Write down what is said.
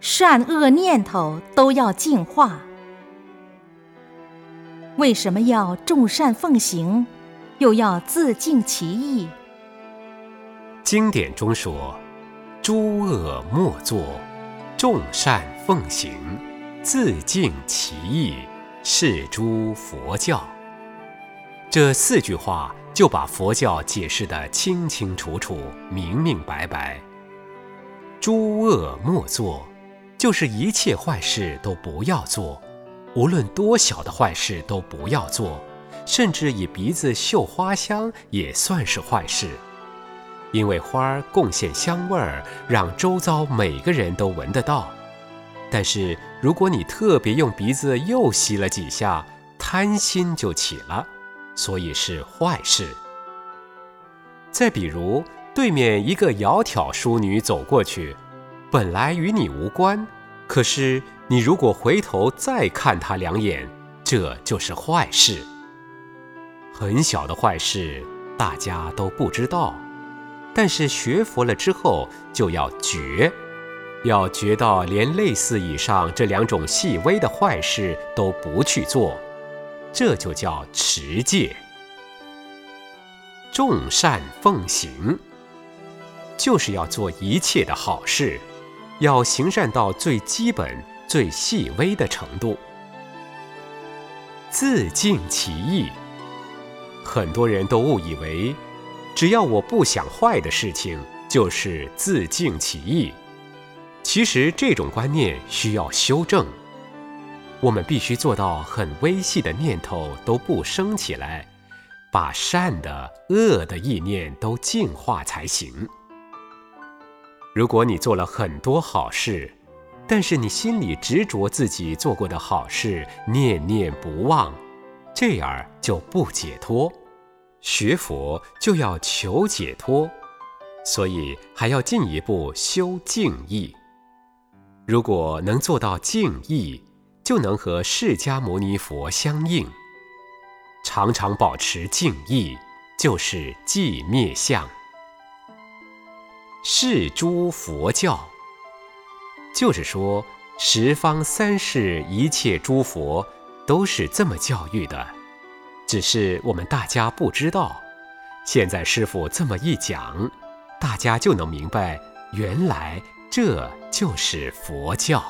善恶念头都要净化。为什么要众善奉行，又要自净其意？经典中说：“诸恶莫作，众善奉行，自净其意，是诸佛教。”这四句话就把佛教解释得清清楚楚、明明白白。诸恶莫作，就是一切坏事都不要做，无论多小的坏事都不要做，甚至以鼻子嗅花香也算是坏事。因为花儿贡献香味儿，让周遭每个人都闻得到。但是如果你特别用鼻子又吸了几下，贪心就起了，所以是坏事。再比如，对面一个窈窕淑女走过去，本来与你无关，可是你如果回头再看他两眼，这就是坏事。很小的坏事，大家都不知道。但是学佛了之后，就要觉，要觉到连类似以上这两种细微的坏事都不去做，这就叫持戒。众善奉行，就是要做一切的好事，要行善到最基本、最细微的程度。自净其意，很多人都误以为。只要我不想坏的事情，就是自净其意。其实这种观念需要修正。我们必须做到很微细的念头都不生起来，把善的、恶的意念都净化才行。如果你做了很多好事，但是你心里执着自己做过的好事，念念不忘，这样就不解脱。学佛就要求解脱，所以还要进一步修静意。如果能做到静意，就能和释迦牟尼佛相应。常常保持静意，就是寂灭相。是诸佛教，就是说十方三世一切诸佛都是这么教育的。只是我们大家不知道，现在师傅这么一讲，大家就能明白，原来这就是佛教。